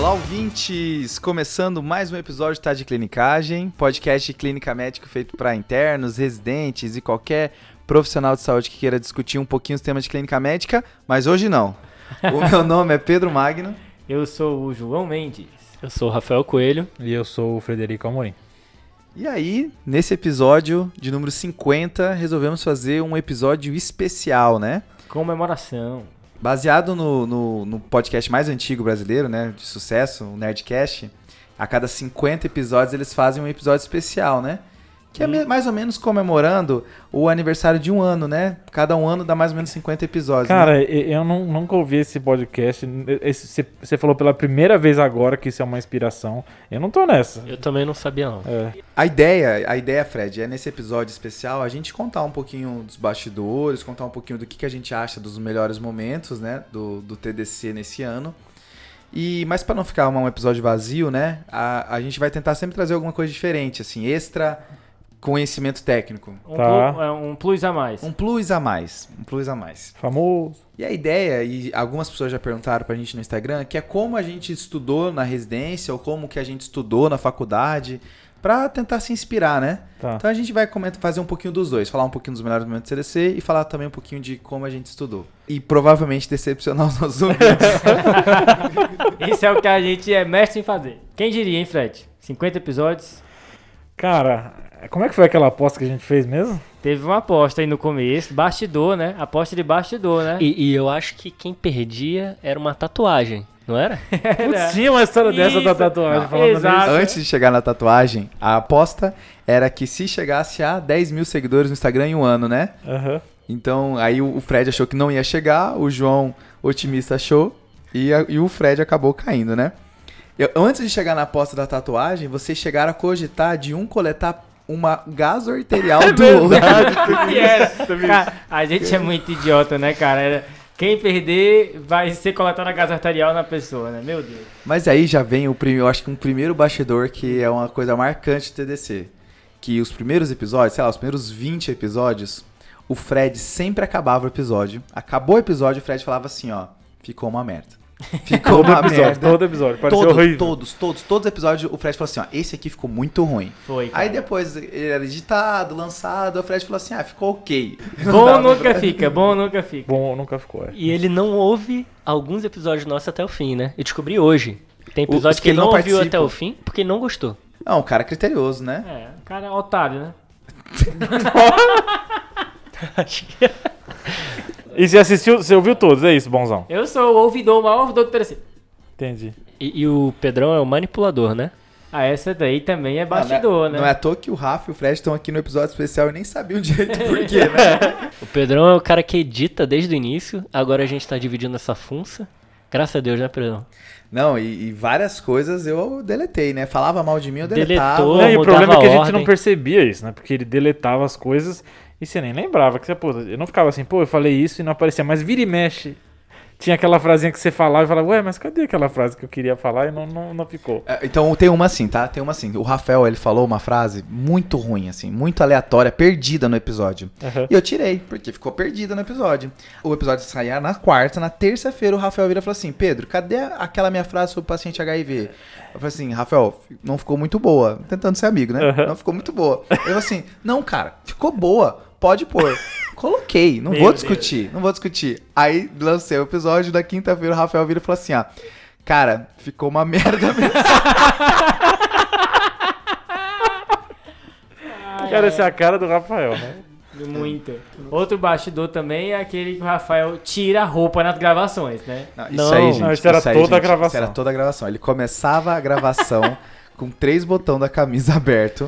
Olá, ouvintes! Começando mais um episódio de Tá de Clinicagem, podcast de clínica médica feito para internos, residentes e qualquer profissional de saúde que queira discutir um pouquinho os temas de clínica médica, mas hoje não. O meu nome é Pedro Magno. Eu sou o João Mendes. Eu sou o Rafael Coelho. E eu sou o Frederico Amorim. E aí, nesse episódio de número 50, resolvemos fazer um episódio especial, né? Comemoração. Baseado no, no, no podcast mais antigo brasileiro, né? De sucesso, o Nerdcast. A cada 50 episódios eles fazem um episódio especial, né? Que é me- mais ou menos comemorando o aniversário de um ano, né? Cada um ano dá mais ou menos 50 episódios. né? Cara, e- eu não- nunca ouvi esse podcast. Esse- você falou pela primeira vez agora que isso é uma inspiração. Eu não tô nessa. Eu também não sabia, não. É. A ideia, a ideia, Fred, é nesse episódio especial a gente contar um pouquinho dos bastidores, contar um pouquinho do que, que a gente acha dos melhores momentos, né, do, do TDC nesse ano. E, mas para não ficar um episódio vazio, né, a, a gente vai tentar sempre trazer alguma coisa diferente, assim, extra conhecimento técnico. Um, Tá. plu- é, um plus a mais. Um plus a mais, um plus a mais. Famoso. E a ideia, e algumas pessoas já perguntaram pra gente no Instagram, que é como a gente estudou na residência ou como que a gente estudou na faculdade, pra tentar se inspirar, né? Tá. Então a gente vai comentar, fazer um pouquinho dos dois, falar um pouquinho dos melhores momentos do CDC e falar também um pouquinho de como a gente estudou. E provavelmente decepcionar os nossos ouvintes. Isso é o que a gente é mestre em fazer. Quem diria, hein, Fred? 50 episódios. Cara, como é que foi aquela aposta que a gente fez mesmo? Teve uma aposta aí no começo. Bastidor, né? Aposta de bastidor, né? E, e eu acho que quem perdia era uma tatuagem, não era? Putz, tinha uma história dessa da Isso. tatuagem Não, falando exato. Antes de chegar na tatuagem, a aposta era que se chegasse a 10 mil seguidores no Instagram em um ano, né? Aham. Então, aí o o Fred achou que não ia chegar, o João, otimista, achou, e, a- e o Fred acabou caindo, né? Eu- antes de chegar na aposta da tatuagem, vocês chegaram a cogitar de um coletar uma gaso arterial do outro. Cara, a gente é muito idiota, né, cara? Era- Quem perder vai ser coletado a gás arterial na pessoa, né? Meu Deus. Mas aí já vem o primeiro, eu acho que um primeiro bastidor que é uma coisa marcante do TDC. Que os primeiros episódios, sei lá, os primeiros 20 episódios, o Fred sempre acabava o episódio. Acabou o episódio, o Fred falava assim, ó, ficou uma merda. Ficou Todo uma episódio, merda. todo episódio. Parecia Todos, horrível. todos, todos, todos os episódios, o Fred falou assim, ó, esse aqui ficou muito ruim. Foi. Cara. Aí depois ele era editado, lançado, o Fred falou assim, ah, ficou ok. Bom nunca pra- fica, bom nunca fica. Bom, nunca ficou. É. E ele não ouve alguns episódios nossos até o fim, né? Eu descobri hoje. Tem episódio que que ele não ouviu até o fim porque ele não gostou. Não, um cara criterioso, né? É, o cara é otário, né? E você assistiu, você ouviu todos, é isso, bonzão. Eu sou o ouvidor, o maior ouvidor do TDC. Entendi. E, e o Pedrão é o manipulador, né? Ah, essa daí também é bastidor, não, né? Não é à toa que o Rafa e o Fred estão aqui no episódio especial e nem sabiam direito por quê, né? O Pedrão é o cara que edita desde o início. Agora a gente tá dividindo essa funça. Graças a Deus, né, Pedrão? Não, e, e várias coisas eu deletei, né? Falava mal de mim, eu deletava. Deletou. Não, e o problema é que a a gente não percebia isso, né? Porque ele deletava as coisas e você nem lembrava. Que você, pô, eu não ficava assim, pô, eu falei isso e não aparecia. Mas vira e mexe. Tinha aquela frasinha que você falava e falava, ué, mas cadê aquela frase que eu queria falar e não, não, não ficou? É, Então tem uma assim, tá? Tem uma assim. O Rafael, ele falou uma frase muito ruim, assim, muito aleatória, perdida no episódio. Aham. E eu tirei, porque ficou perdida no episódio. O episódio saía na quarta, na terça-feira o Rafael vira e falou assim: Pedro, cadê aquela minha frase sobre o paciente HIV? Eu falei assim, Rafael, não ficou muito boa. Tentando ser amigo, né? Aham. Não ficou muito boa. Ele falou assim: não, cara, ficou boa. Pode pôr. Coloquei, não Meu vou Deus. discutir, não vou discutir. Aí lancei o episódio, da quinta-feira o Rafael vira e falou assim: ó, cara, ficou uma merda mesmo. Cara, essa é a cara do Rafael, né? Muito. Outro bastidor também é aquele que o Rafael tira a roupa nas gravações, né? Não, isso Não, aí, gente. não, isso era aí, toda a gente, gravação. Isso era toda a gravação. Ele começava a gravação com três botões da camisa aberto.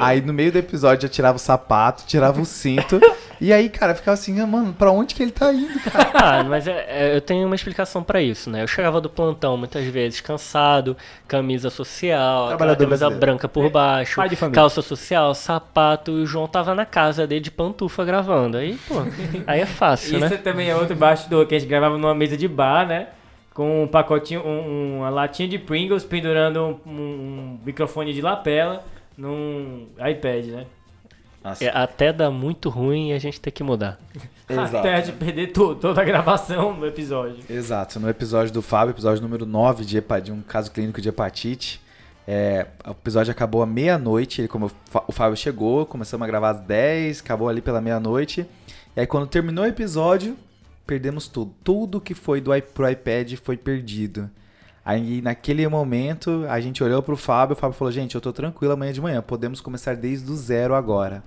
aí no meio do episódio já tirava o sapato, tirava o cinto. e aí, cara, ficava assim, ah, mano, pra onde que ele tá indo, cara? Ah, mas é- é, eu tenho uma explicação pra isso, né? Eu chegava do plantão muitas vezes cansado, camisa social, camisa brasileiro. branca por baixo, pai de família. calça social, sapato, e o João tava na casa dele de pantufa gravando. Aí, pô, aí é fácil, Isso né? também é outro bastidor que a gente gravava numa mesa de bar, né? Com um pacotinho, um- uma latinha de Pringles pendurando um, um microfone de lapela num iPad, né? É, até dá muito ruim e a gente tem que mudar. exato. Até de perder to- toda a gravação do episódio. Exato, no episódio do Fábio, episódio número 9 de, de um caso clínico de hepatite. é, o episódio acabou à meia-noite. Como o Fábio chegou, começamos a gravar às 10, acabou ali pela meia-noite. E aí, quando terminou o episódio, perdemos tudo. Tudo que foi do pro iPad foi perdido. Aí, naquele momento, a gente olhou pro Fábio. O Fábio falou: Gente, eu tô tranquilo amanhã de manhã. Podemos começar desde o zero agora.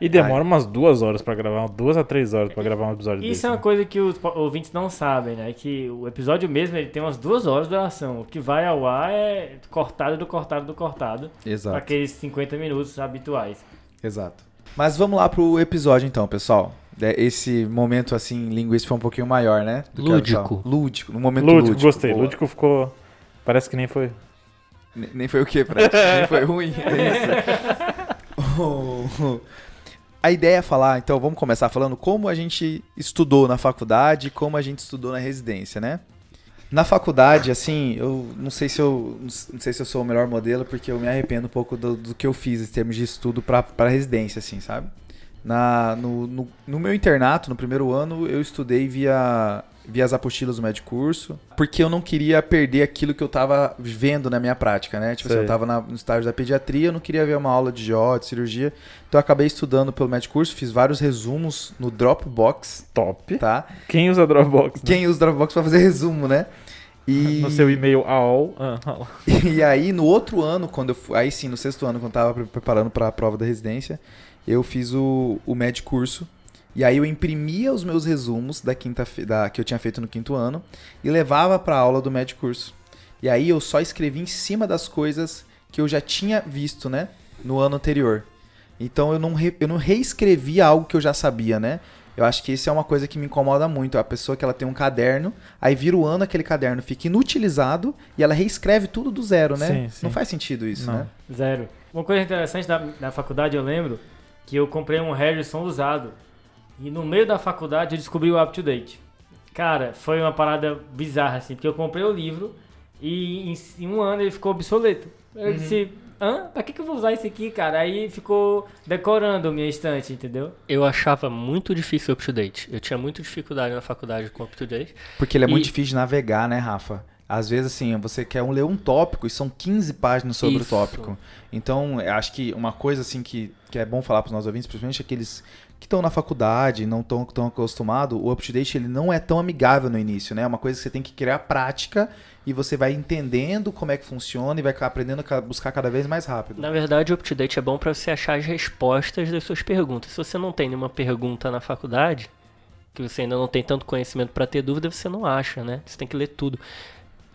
E demora umas duas horas pra gravar, duas a três horas pra gravar um episódio Isso desse. é uma né? coisa que os ouvintes não sabem, né? Que o episódio mesmo ele tem umas duas horas de duração. O que vai ao ar é cortado do cortado do cortado. Pra Exato. aqueles 50 minutos habituais. Exato. Mas vamos lá pro episódio então, pessoal. É, Esse momento assim, linguístico foi um pouquinho maior, né? Do Lúdico. Lúdico, no momento Lúdico, lúdico. gostei. boa. Lúdico ficou. Parece que nem foi. Ne- Nem foi o quê, Fred? Nem foi ruim. É isso. A ideia é falar, então vamos começar falando como a gente estudou na faculdade e como a gente estudou na residência, né? Na faculdade, assim, eu não sei se eu não sei se eu sou o melhor modelo, porque eu me arrependo um pouco do, do que eu fiz em termos de estudo para residência, assim, sabe? Na, no, no, no meu internato, no primeiro ano, eu estudei via, via as apostilas do médio curso, porque eu não queria perder aquilo que eu tava vendo na minha prática, né? Tipo, assim, eu tava na- no estágio da pediatria, eu não queria ver uma aula de GO, de cirurgia, então eu acabei estudando pelo médio curso, fiz vários resumos no Dropbox, Top. tá? Quem usa Dropbox? né? Quem usa Dropbox pra fazer resumo, né? E... No seu e-mail AOL. Ah, ah, E aí, no outro ano, quando eu fui, aí sim, no sexto ano, quando eu tava pre- preparando para a prova da residência, eu fiz o, o MED curso. E aí eu imprimia os meus resumos da quinta da que eu tinha feito no quinto ano e levava para aula do MED curso. E aí eu só escrevi em cima das coisas que eu já tinha visto, né, no ano anterior. Então eu não, re- eu não reescrevi algo que eu já sabia, né? Eu acho que isso é uma coisa que me incomoda muito. A pessoa que ela tem um caderno, aí vira o ano aquele caderno fica inutilizado e ela reescreve tudo do zero, né? Sim, sim. Não faz sentido isso, Não. né? Zero. Uma coisa interessante da, da faculdade, eu lembro que eu comprei um Harrison usado. E no meio da faculdade eu descobri o Up to Date. Cara, foi uma parada bizarra, assim, porque eu comprei o livro e em, em um ano ele ficou obsoleto. Eu Uhum. disse, hã? Pra que, que eu vou usar isso aqui, cara? Aí ficou decorando a minha estante, entendeu? Eu achava muito difícil o up-to-date. Eu tinha muita dificuldade na faculdade com up-to-date. Porque ele é muito E- difícil de navegar, né, Rafa? Às vezes, assim, você quer ler um tópico e são 15 páginas sobre Isso. o tópico. Então, eu acho que uma coisa, assim, que, que é bom falar para os nossos ouvintes, principalmente aqueles que estão na faculdade, não estão tão acostumados, o up-to-date ele não é tão amigável no início, né? É uma coisa que você tem que criar prática e você vai entendendo como é que funciona e vai aprendendo a ca- buscar cada vez mais rápido. Na verdade, o up-to-date é bom para você achar as respostas das suas perguntas. Se você não tem nenhuma pergunta na faculdade, que você ainda não tem tanto conhecimento para ter dúvida, você não acha, né? Você tem que ler tudo.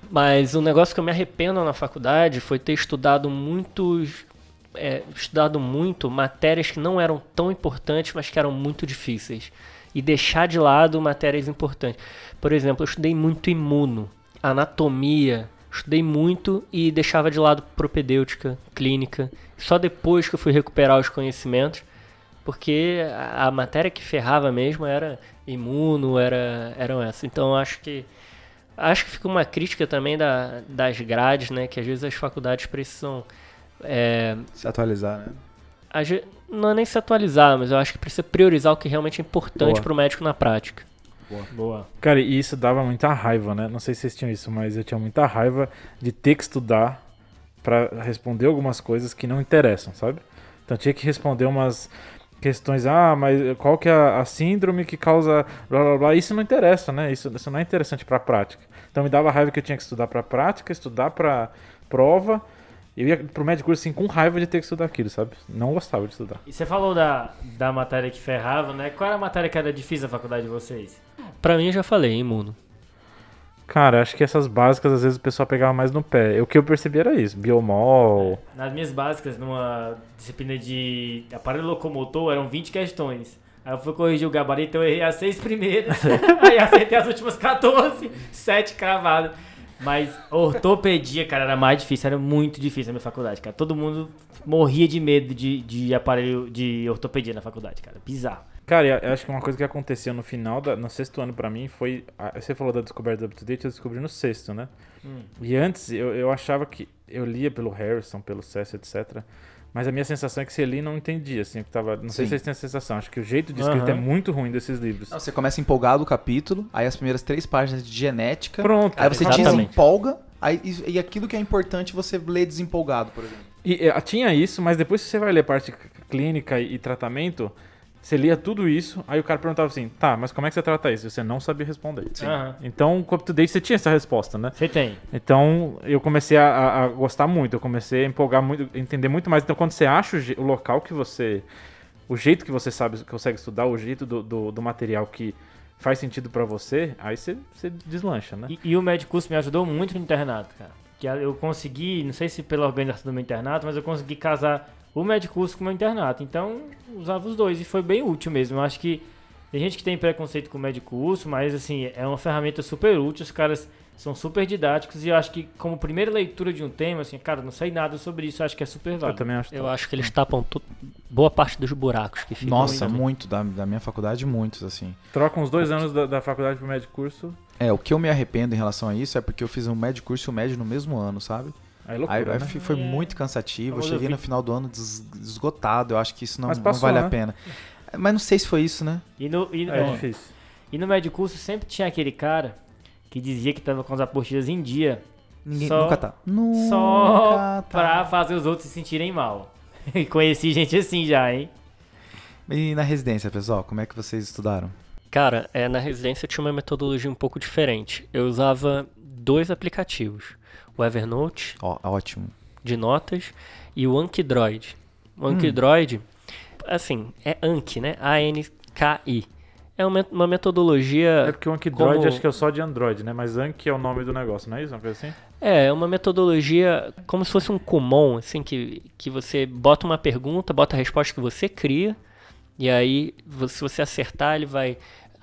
Mas o negócio que eu me arrependo na faculdade foi ter estudado muitos. é, estudado muito matérias que não eram tão importantes, mas que eram muito difíceis. E deixar de lado matérias importantes. Por exemplo, eu estudei muito imuno, anatomia, estudei muito e deixava de lado propedêutica, clínica. Só depois que eu fui recuperar os conhecimentos, porque a, a matéria que ferrava mesmo era imuno, era, eram essas. Então eu acho que acho que fica uma crítica também da, das grades, né? Que às vezes as faculdades precisam. é, Se atualizar, né? a não é nem se atualizar, mas eu acho que precisa priorizar o que realmente é importante Boa. para o médico na prática. Boa. Cara, e isso dava muita raiva, né? Não sei se vocês tinham isso, mas eu tinha muita raiva de ter que estudar pra responder algumas coisas que não interessam, sabe? Então tinha que responder umas questões, ah, mas qual que é a, a síndrome que causa blá blá blá, isso não interessa, né? Isso, isso não é interessante pra prática. Então me dava raiva que eu tinha que estudar pra prática, estudar pra prova. Eu ia pro médico curso assim com raiva de ter que estudar aquilo, sabe? Não gostava de estudar. E você falou da, da matéria que ferrava, né? Qual era a matéria que era difícil na faculdade de vocês? Para mim, eu já falei, imuno. Cara, acho que essas básicas às vezes o pessoal pegava mais no pé. O que eu percebi era isso, biomol, Nas minhas básicas, numa disciplina de aparelho locomotor, eram 20 questões. Aí eu fui corrigir o gabarito, eu errei as seis primeiras. aí acertei as últimas 14, 7 cravadas. Mas ortopedia, cara, era mais difícil, era muito difícil na minha faculdade, cara. Todo mundo morria de medo de, de aparelho de ortopedia na faculdade, cara. Bizarro. Cara, eu acho que uma coisa que aconteceu no final, da, no sexto ano pra mim, foi. Você falou da descoberta do up-to-date, eu descobri no sexto, né? Hum. E antes eu, eu achava que. Eu lia pelo Harrison, pelo Cess, etc. Mas a minha sensação é que Celine não entendia, assim, que tava. Não sei Sim. se vocês têm a sensação. Acho que o jeito de escrita Aham. é muito ruim desses livros. Não, você começa empolgado o capítulo, aí as primeiras três páginas de genética, Pronto. aí você Exatamente. desempolga, aí, e, e aquilo que é importante você lê desempolgado, por exemplo. E eh, tinha isso, mas depois que você vai ler parte clínica e, e tratamento, você lia tudo isso, aí o cara perguntava assim, tá, mas como é que você trata isso? E Você não sabia responder. Aham. Então, com o UpToDate você tinha essa resposta, né? Você tem. Então, eu comecei a, a- gostar muito, eu comecei a empolgar muito, a entender muito mais. Então, quando você acha o, o local que você... O jeito que você sabe, consegue estudar, o jeito do, do, do material que faz sentido pra você, aí você, você deslancha, né? E, e o médico curso me ajudou muito no internato, cara. Que eu consegui, não sei se pela organização do meu internato, mas eu consegui casar o médico curso com o meu internato. Então, usava os dois e foi bem útil mesmo. Eu acho que tem gente que tem preconceito com o médico curso, mas assim, é uma ferramenta super útil. Os caras são super didáticos e eu acho que como primeira leitura de um tema, assim, cara, não sei nada sobre isso, eu acho que é super Eu válido. também acho. Eu acho que eles tapam tu- boa parte dos buracos que ficam. Nossa, aí. muito, da, da minha faculdade, muitos, assim. Trocam uns dois anos da, da faculdade pro médico curso, É, o que eu me arrependo em relação a isso é porque eu fiz um médio curso e um médio no mesmo ano, sabe? Aí é loucura, Aí, né? foi É. muito cansativo. Eu cheguei no vi- final do ano des- esgotado. Eu acho que isso não, Mas não passou, vale né? a pena. Mas não sei se foi isso, né? E no, e, É, é, difícil. e no médico curso sempre tinha aquele cara que dizia que tava com as apostilas em dia Ninguém, Só- nunca tá. Nunca só tá. pra fazer os outros se sentirem mal. E conheci gente assim já, hein? E na residência, pessoal, como é que vocês estudaram? Cara, é, na residência eu tinha uma metodologia um pouco diferente. Eu usava dois aplicativos. O Evernote, Ó, ótimo. de notas, e o Ankydroid. O Hum. Ankydroid, assim, é Anki, né? A-N-K-I. É uma, metodologia... É porque o Ankydroid como- acho que é só de Android, né? Mas Anki é o nome do negócio, não é isso? Uma coisa assim? É, é uma metodologia como se fosse um Kumon, assim, que, que você bota uma pergunta, bota a resposta que você cria, e aí, se você acertar, ele vai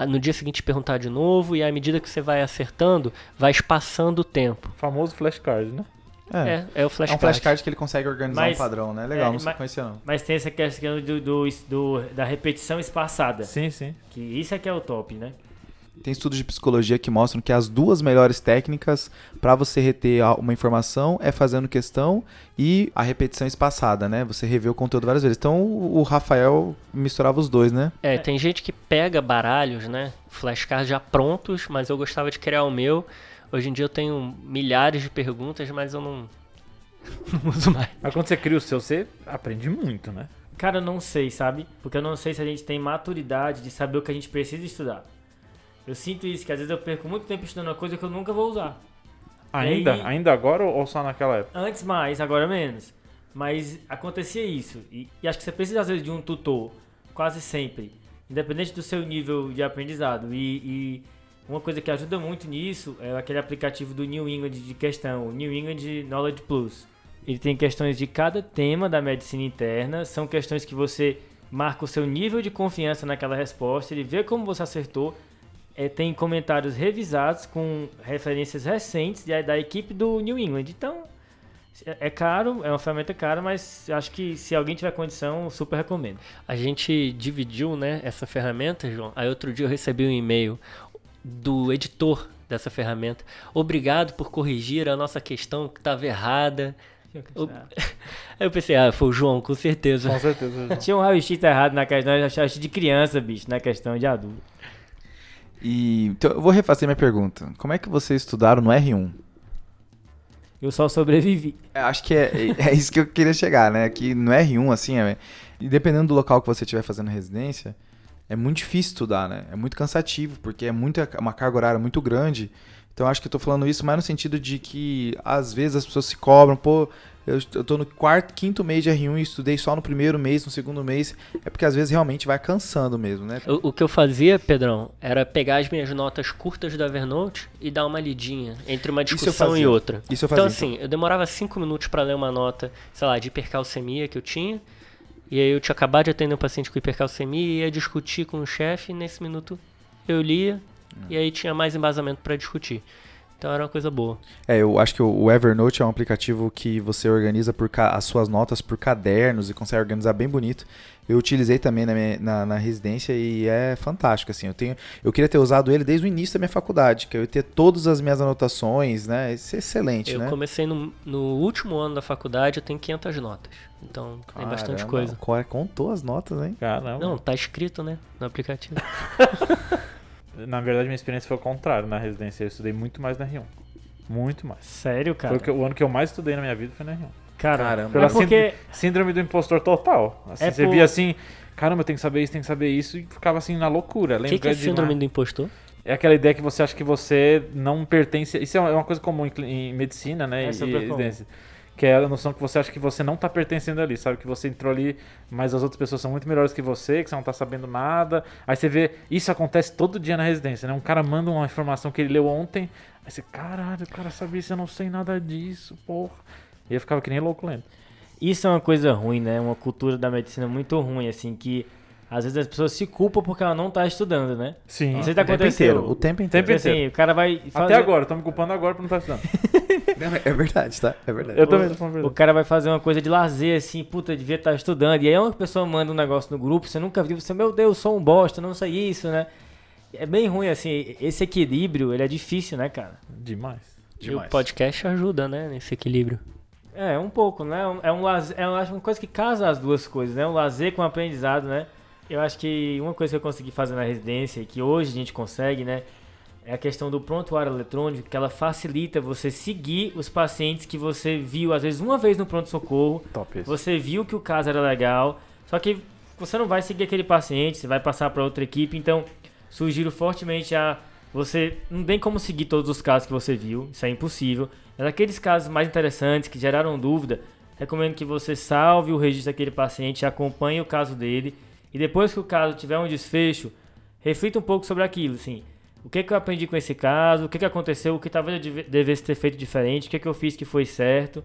no dia seguinte perguntar de novo, e à medida que você vai acertando, vai espaçando o tempo. O famoso flashcard, né? É. É, é o É um flashcard. flashcard que ele consegue organizar Mas- um padrão, né? Legal, é, não se mas- conhecia não. Mas tem essa questão do, do, do- da repetição espaçada. Sim, sim. Que isso é que é o top, né? Tem estudos de psicologia que mostram que as duas melhores técnicas para você reter uma informação é fazendo questão e a repetição espaçada, né? Você rever o conteúdo várias vezes. Então o o Rafael misturava os dois, né? É, tem gente que pega baralhos, né? Flashcards já prontos, mas eu gostava de criar o meu. Hoje em dia eu tenho milhares de perguntas, mas eu não, não uso mais. Mas quando você cria o seu, você aprende muito, né? Cara, eu não sei, sabe? Porque eu não sei se a gente tem maturidade de saber o que a gente precisa estudar. Eu sinto isso, que às vezes eu perco muito tempo estudando uma coisa que eu nunca vou usar. Ainda? aí- Ainda agora ou só naquela época? Antes mais, agora menos. Mas acontecia isso. E, e acho que você precisa, às vezes, de um tutor. Quase sempre. Independente do seu nível de aprendizado. E, e uma coisa que ajuda muito nisso é aquele aplicativo do New England de questão. O New England Knowledge Plus. Ele tem questões de cada tema da medicina interna. São questões que você marca o seu nível de confiança naquela resposta. Ele vê como você acertou. É, tem comentários revisados com referências recentes da, da equipe do New England. Então, é caro, é uma ferramenta cara, mas acho que se alguém tiver condição, eu super recomendo. A gente dividiu, né, essa ferramenta, João. Aí outro dia eu recebi um e-mail do editor dessa ferramenta. Obrigado por corrigir a nossa questão que estava errada. Aí eu pensei, ah, foi o João, com certeza. Com certeza. Tinha um raio-x errado na questão, eu achava de criança, bicho, na questão de adulto. E então, eu vou refazer minha pergunta. Como é que vocês estudaram no R1? Eu só sobrevivi. É, Acho que é, é isso que eu queria chegar, né? Que no R1, assim, é, e dependendo do local que você estiver fazendo residência, é muito difícil estudar, né? É muito cansativo, porque é muita, uma carga horária muito grande. Então acho que eu tô falando isso mais no sentido de que às vezes as pessoas se cobram, pô, eu, eu tô no quarto, quinto mês de R1 e estudei só no primeiro mês, no segundo mês. É porque às vezes realmente vai cansando mesmo, né? O, o que eu fazia, Pedrão, era pegar as minhas notas curtas do Evernote e dar uma lidinha entre uma discussão e outra. Isso eu fazia. Então, assim, eu demorava cinco minutos para ler uma nota, sei lá, de hipercalcemia que eu tinha. E aí eu tinha acabado de atender um paciente com hipercalcemia e ia discutir com o chefe. E nesse minuto eu lia Hum. e aí tinha mais embasamento para discutir. Então era uma coisa boa. É, eu acho que o Evernote é um aplicativo que você organiza por as suas notas por cadernos e consegue organizar bem bonito. Eu utilizei também na, minha- na, na residência e é fantástico, assim. Eu, tenho, eu queria ter usado ele desde o início da minha faculdade, que eu ia ter todas as minhas anotações, né? Isso é excelente, Eu né? comecei no, no último ano da faculdade, eu tenho 500 notas. Então tem bastante Caramba, coisa. contou as notas, hein? Caramba. Não, tá escrito, né? No aplicativo. Na verdade, minha experiência foi o contrário na residência. Eu estudei muito mais na R1. Muito mais. Sério, cara? Foi o, que- o ano que eu mais estudei na minha vida foi na R1. Cara, Caramba. é Pela porque... Síndrome do impostor total. Assim, É você por- via assim, caramba, eu tenho que saber isso, tenho que saber isso, e ficava assim na loucura. O que, Lembra que é síndrome lá- do impostor? É aquela ideia que você acha que você não pertence. Isso é uma coisa comum em medicina, né? É e- Que é a noção que você acha que você não tá pertencendo ali, sabe? Que você entrou ali, mas as outras pessoas são muito melhores que você, que você não tá sabendo nada. Aí você vê, isso acontece todo dia na residência, né? Um cara manda uma informação que ele leu ontem, aí você, caralho, o cara sabia isso, eu não sei nada disso, porra. E eu ficava que nem louco lendo. Isso é uma coisa ruim, né? Uma cultura da medicina muito ruim, assim, que às vezes as pessoas se culpam porque ela não tá estudando, né? Sim. Não sei se O tempo inteiro. O tempo inteiro. Porque, assim, o cara vai Até fazer- agora, tô me culpando agora por não estar estudando. Não, É verdade, tá? É verdade. Eu também tô falando a O verdade. cara vai fazer uma coisa de lazer, assim, puta, devia estar estudando. E aí uma pessoa manda um negócio no grupo, você nunca viu, você, meu Deus, sou um bosta, não sei isso, né? É bem ruim, assim, esse equilíbrio, ele é difícil, né, cara? Demais. E o podcast ajuda, né? Nesse equilíbrio. É, um pouco, né? É um lazer, é uma coisa que casa as duas coisas, né? Um lazer com aprendizado, né? Eu acho que uma coisa que eu consegui fazer na residência, e que hoje a gente consegue, né? É a questão do prontuário eletrônico, que ela facilita você seguir os pacientes que você viu, às vezes, uma vez no pronto-socorro, Top isso. você viu que o caso era legal, só que você não vai seguir aquele paciente, você vai passar para outra equipe, então sugiro fortemente a você não tem como seguir todos os casos que você viu, isso é impossível. Mas aqueles casos mais interessantes que geraram dúvida, recomendo que você salve o registro daquele paciente, acompanhe o caso dele e depois que o caso tiver um desfecho, reflita um pouco sobre aquilo, assim. O que, que eu aprendi com esse caso? O que, que aconteceu? O que talvez eu deve- devesse ter feito diferente? O que, que eu fiz que foi certo?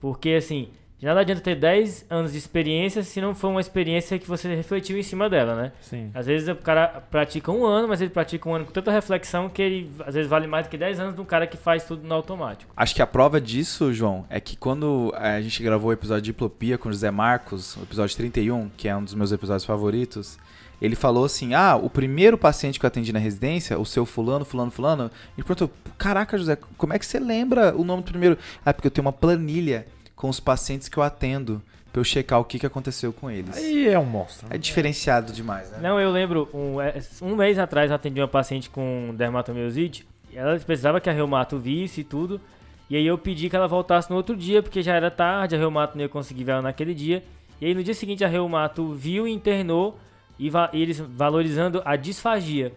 Porque, assim, de nada adianta ter 10 anos de experiência se não for uma experiência que você refletiu em cima dela, né? Sim. Às vezes o cara pratica um ano, mas ele pratica um ano com tanta reflexão que ele, às vezes, vale mais do que 10 anos de um cara que faz tudo no automático. Acho que a prova disso, João, é que quando eh, a gente gravou o episódio de Diplopia com o José Marcos, o episódio 31, que é um dos meus episódios favoritos, ele falou assim: Ah, o primeiro paciente que eu atendi na residência, o seu fulano, fulano, fulano, ele perguntou: Caraca, José, como é que você lembra o nome do primeiro? Ah, porque eu tenho uma planilha com os pacientes que eu atendo pra eu checar o que, que aconteceu com eles. Aí é um monstro. É diferenciado demais, né? Não, eu lembro, um, é, um mês atrás eu atendi uma paciente com dermatomiosite. e Ela precisava que a reumato visse e tudo. E aí eu pedi que ela voltasse no outro dia, porque já era tarde, a reumato não ia conseguir ver ela naquele dia. E aí no dia seguinte a reumato viu e internou, e, va- e eles valorizando a disfagia.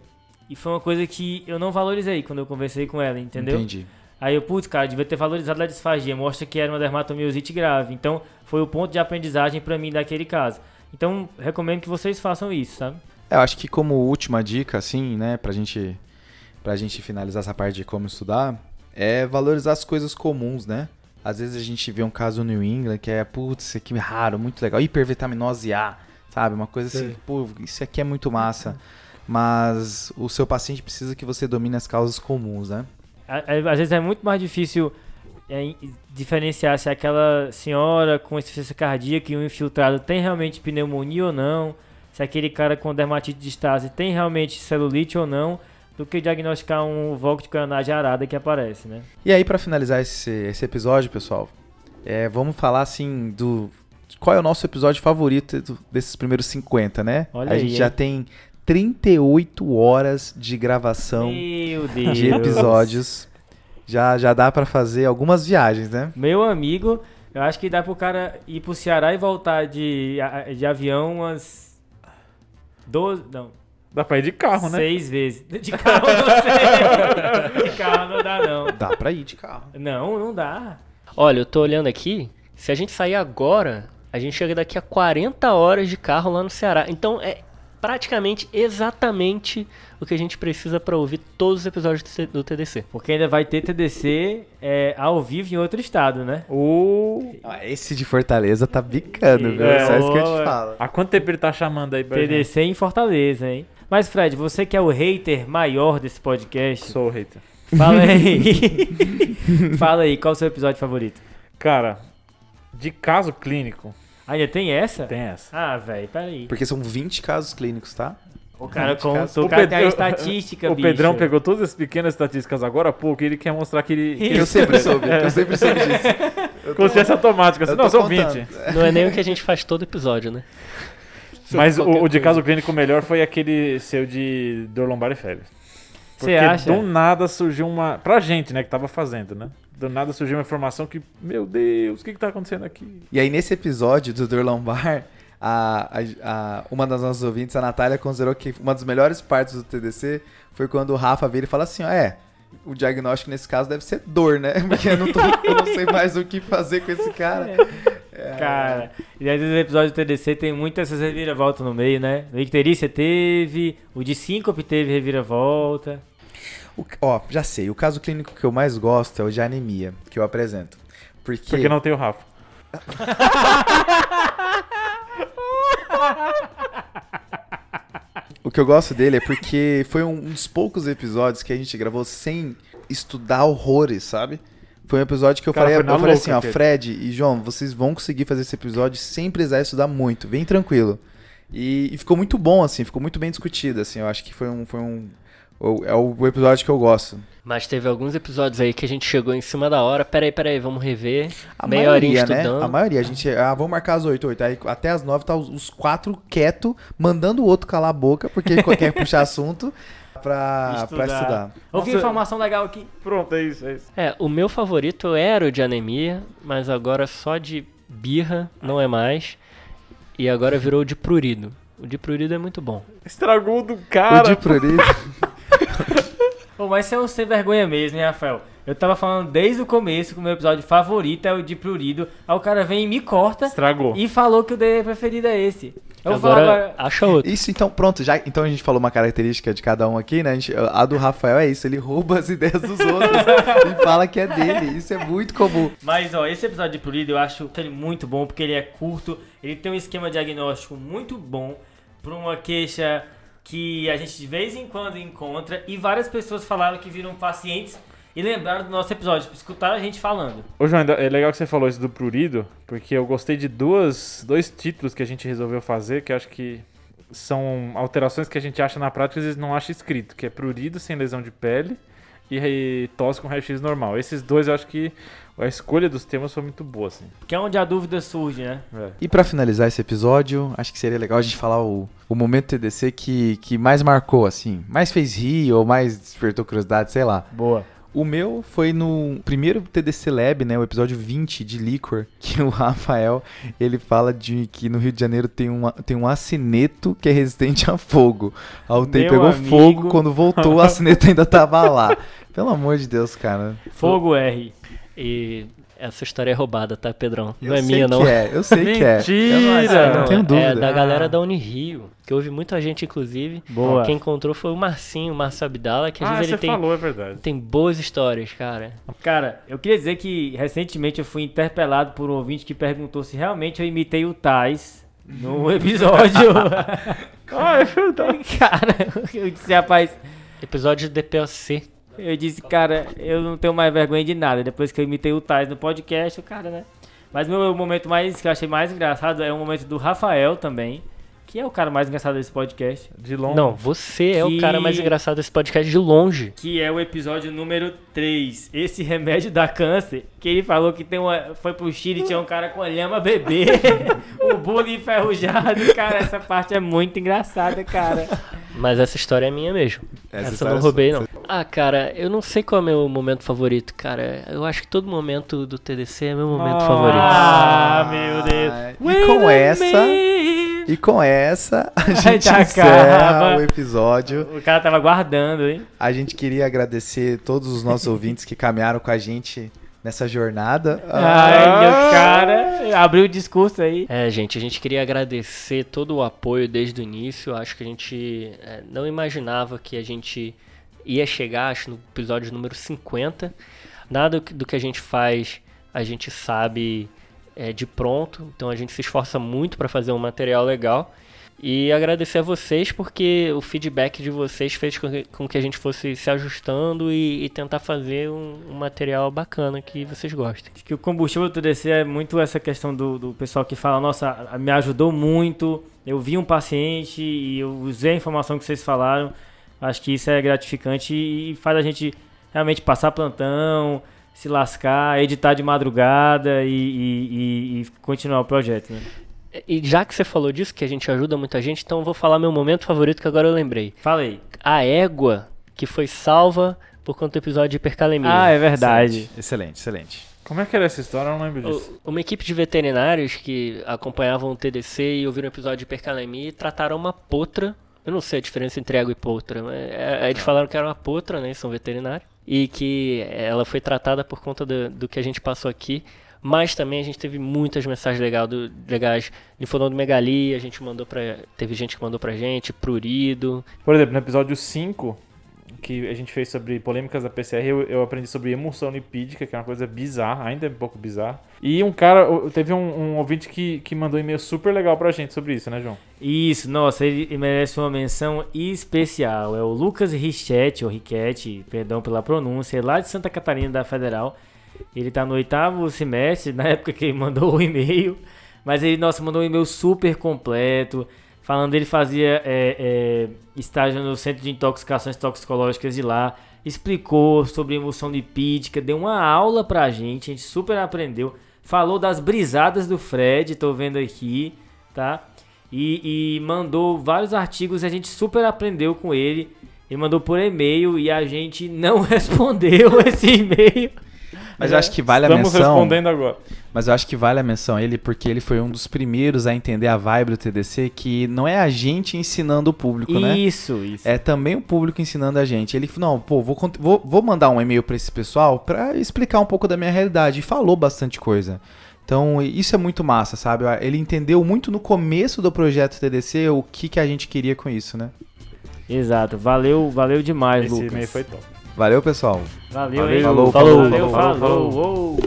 E foi uma coisa que eu não valorizei quando eu conversei com ela, entendeu? Entendi. Aí eu, putz, cara, devia ter valorizado a disfagia, mostra que era uma dermatomiosite grave. Então, foi o ponto de aprendizagem pra mim daquele caso. Então, recomendo que vocês façam isso, sabe? É, eu acho que como última dica, assim, né, pra gente, pra gente finalizar essa parte de como estudar, é valorizar as coisas comuns, né? Às vezes a gente vê um caso no New England que é, putz, isso aqui é raro, muito legal, hipervitaminose A, sabe? Uma coisa assim, Sim. pô, isso aqui é muito massa. Mas o seu paciente precisa que você domine as causas comuns, né? Às vezes é muito mais difícil é, diferenciar se aquela senhora com insuficiência cardíaca e um infiltrado tem realmente pneumonia ou não, se aquele cara com dermatite de estase tem realmente celulite ou não, do que diagnosticar um vulco de coronagem arada que aparece, né? E aí, pra finalizar esse, esse episódio, pessoal, é, vamos falar assim do. Qual é o nosso episódio favorito desses primeiros 50, né? Olha a aí, gente já hein? tem 38 horas de gravação Meu Deus. de episódios. Já, já dá pra fazer algumas viagens, né? Meu amigo, eu acho que dá pro cara ir pro Ceará e voltar de, de avião umas 12, não, Dá pra ir de carro, né? seis vezes. De carro não sei. De carro não dá não. Dá pra ir de carro. Não, não dá. Olha, eu tô olhando aqui. Se a gente sair agora, a gente chega daqui a 40 horas de carro lá no Ceará. Então é praticamente exatamente o que a gente precisa pra ouvir todos os episódios do TDC. Porque ainda vai ter TDC é, ao vivo em outro estado, né? O... Ah, Esse de Fortaleza tá bicando, viu? É, Só isso que eu te falo. Há quanto tempo ele tá chamando aí pra gente? TDC em Fortaleza, hein? Mas, Fred, você que é o hater maior desse podcast, Sou o hater. Fala aí. Fala aí, qual o seu episódio favorito? Cara, de caso clínico, Ainda tem essa? tem essa. Ah, velho, peraí. Porque são 20 casos clínicos, tá? O cara contou, O cara tem a estatística, O bicho. Pedrão pegou todas as pequenas estatísticas agora há pouco e ele quer mostrar que ele. que Eu sempre soube, eu sempre soube disso. Tô- Consciência automática. Assim, não, são contando. 20. Não é nem o que a gente faz todo episódio, né? Mas o, o de caso clínico melhor foi aquele seu de dor lombar e febre. Você Porque acha? do nada surgiu uma. Pra gente, né, que tava fazendo, né? Do nada surgiu uma informação que, meu Deus, o que que tá acontecendo aqui? E aí, nesse episódio do Dor Lombar, a, a- a- uma das nossas ouvintes, a Natália, considerou que uma das melhores partes do TDC foi quando o Rafa vira e fala assim: ó, é. O diagnóstico nesse caso deve ser dor, né? Porque eu não, tô- eu não sei mais o que fazer com esse cara. É. Cara, e aí nos episódios do TDC tem muitas essas reviravoltas no meio, né? No Icterícia teve, o de Síncope teve reviravolta. O- ó, já sei. O caso clínico que eu mais gosto é o de anemia, que eu apresento. Porque, Porque não tem o Rafa. o que eu gosto dele é porque foi um, um dos poucos episódios que a gente gravou sem estudar horrores, sabe? Foi um episódio que eu Cara, falei, eu falei louca assim, ó. Fred e João, vocês vão conseguir fazer esse episódio sem precisar estudar muito, bem tranquilo. E, e ficou muito bom, assim, ficou muito bem discutido, assim, eu acho que foi um, foi um, é o episódio que eu gosto. Mas teve alguns episódios aí que a gente chegou em cima da hora. Peraí, peraí, vamos rever. A Meia horinha maioria, né? estudando. A maioria, a gente, ah, vamos marcar as 8, 8. Aí até as 9 tá os, os quatro quieto, mandando o outro calar a boca, porque quer puxar assunto pra pra Estudar. estudar. Ouvi Nossa. informação legal aqui. Pronto, é isso, é isso. É, o meu favorito era o de anemia, mas agora só de birra não é mais. E agora virou o de prurido. O de prurido é muito bom. Estragou do o cara. de prurido. Pô, mas você é um sem vergonha mesmo, hein, Rafael? Eu tava falando desde o começo que o meu episódio favorito é o de Prurido. Aí o cara vem e me corta Estragou. e falou que o dele preferido é esse. Eu vou falar agora, agora. acha outro. Isso, então, pronto. Já, então a gente falou uma característica de cada um aqui, né? A, gente- a do Rafael é isso, ele rouba as ideias dos outros e fala que é dele. Isso é muito comum. Mas, ó, esse episódio de Prurido eu acho ele muito bom porque ele é curto, ele tem um esquema diagnóstico muito bom pra uma queixa que a gente de vez em quando encontra e várias pessoas falaram que viram pacientes e lembraram do nosso episódio, tipo, escutaram a gente falando. Ô, João, é legal que você falou isso do prurido, porque eu gostei de duas, dois títulos que a gente resolveu fazer, que acho que são alterações que a gente acha na prática e às vezes não acha escrito, que é prurido sem lesão de pele e, tosse com raio-x normal. Esses dois eu acho que a escolha dos temas foi muito boa, assim. Que é onde a dúvida surge, né? É. E pra finalizar esse episódio, acho que seria legal a gente falar o, o momento TDC que, que mais marcou, assim. Mais fez rir ou mais despertou curiosidade, sei lá. Boa. O meu foi no primeiro TDC Lab, né, o episódio 20 de Liquor, que o Rafael, ele fala de que no Rio de Janeiro tem um, tem um acineto que é resistente a fogo. Aí o tempo Meu pegou amigo. fogo, quando voltou o acineto ainda tava lá. Pelo amor de Deus, cara. Fogo R. E essa história é roubada, tá, Pedrão? Não Eu é sei minha, que não. é, eu sei que é. Mentira! Eu não tenho É dúvida. da Ah. galera da Unirio, que houve muita gente, inclusive. Boa. Quem encontrou foi o Marcinho, o Márcio Abdala, que às Ah, vezes ele tem, falou, é verdade. tem boas histórias, cara. Cara, eu queria dizer que recentemente eu fui interpelado por um ouvinte que perguntou se realmente eu imitei o Tais no episódio. Ah, é verdade. cara, eu disse, rapaz, Episódio de DPOC. Eu disse, cara, eu não tenho mais vergonha de nada. Depois que eu imitei o Tais no podcast, o cara, né? Mas meu momento mais que eu achei mais engraçado é o momento do Rafael também, que é o cara mais engraçado desse podcast. De longe. Não, você é Que- o cara mais engraçado desse podcast de longe. Que é o episódio número 3. Esse remédio dá câncer. Que ele falou que tem uma, foi pro Chile e tinha um cara com a lhama bebê. o bullying enferrujado. Cara, essa parte é muito engraçada, cara. Mas essa história é minha mesmo. Essa Essa, eu não é roubei, não. Ah, cara, eu não sei qual é o meu momento favorito, cara. Eu acho que todo momento do TDC é meu momento Ah. favorito. Ah, meu Deus. E com essa, e com essa, a gente encerra o episódio. O cara tava guardando, hein? A gente queria agradecer todos os nossos ouvintes que caminharam com a gente nessa jornada. Ah, Ai, meu cara. Abriu o discurso aí. É, gente, a gente queria agradecer todo o apoio desde o início. Acho que a gente é, não imaginava que a gente ia chegar, acho, no episódio número 50. Nada do que a gente faz a gente sabe é, de pronto, então a gente se esforça muito para fazer um material legal. E agradecer a vocês porque o feedback de vocês fez com que, com que a gente fosse se ajustando e, e tentar fazer um, um material bacana que vocês gostem. Acho que o combustível do TDC é muito essa questão do, do pessoal que fala, nossa, me ajudou muito, eu vi um paciente e eu usei a informação que vocês falaram. Acho que isso é gratificante e faz a gente realmente passar plantão, se lascar, editar de madrugada e, e- e- e continuar o projeto, né? E já que você falou disso, que a gente ajuda muita gente, então eu vou falar meu momento favorito que agora eu lembrei. Falei. A égua que foi salva por conta do episódio de hipercalemia. Ah, é verdade. Excelente, excelente. Como é que era essa história? Eu não lembro disso. O- Uma equipe de veterinários que acompanhavam o TDC e ouviram o episódio de hipercalemia trataram uma potra. Eu não sei a diferença entre égua e potra, mas é- eles falaram que era uma potra, né? São veterinários. E que ela foi tratada por conta do, do que a gente passou aqui. Mas também a gente teve muitas mensagens legais, do, legais de fonomegalia, a gente mandou pra. Teve gente que mandou pra gente, prurido. Por exemplo, no episódio 5, que a gente fez sobre polêmicas da PCR, eu, eu aprendi sobre emulsão lipídica, que é uma coisa bizarra, ainda é um pouco bizarra. E um cara, teve um, um ouvinte que, que mandou um e-mail super legal pra gente sobre isso, né, João? Isso, nossa, ele ele merece uma menção especial. É o Lucas Richetti, ou Riquetti, perdão pela pronúncia, lá de Santa Catarina da Federal. Ele tá no oitavo semestre, na época que ele mandou o e-mail. Mas ele, nossa, mandou um e-mail super completo, falando ele fazia é, é, estágio no Centro de Intoxicações Toxicológicas de lá. Explicou sobre emulsão lipídica, deu uma aula pra gente, a gente super aprendeu. Falou das brisadas do Fred, tô vendo aqui, tá? E, e mandou vários artigos e a gente super aprendeu com ele. Ele mandou por e-mail e a gente não respondeu esse e-mail. Mas eu acho que vale a Estamos menção. respondendo agora. Mas eu acho que vale a menção a ele porque ele foi um dos primeiros a entender a vibe do TDC, que não é a gente ensinando o público, né? Isso, isso. É também o público ensinando a gente. Ele falou, não, pô, vou, vou, vou mandar um e-mail pra esse pessoal pra explicar um pouco da minha realidade. E falou bastante coisa. Então, isso é muito massa, sabe? Ele entendeu muito no começo do projeto TDC o que, que a gente queria com isso, né? Exato. Valeu, valeu demais, Esse Lucas. e-mail foi top. Valeu, pessoal. Valeu, Valeu, falou, falou, falou, falou, falou, falou. Uou.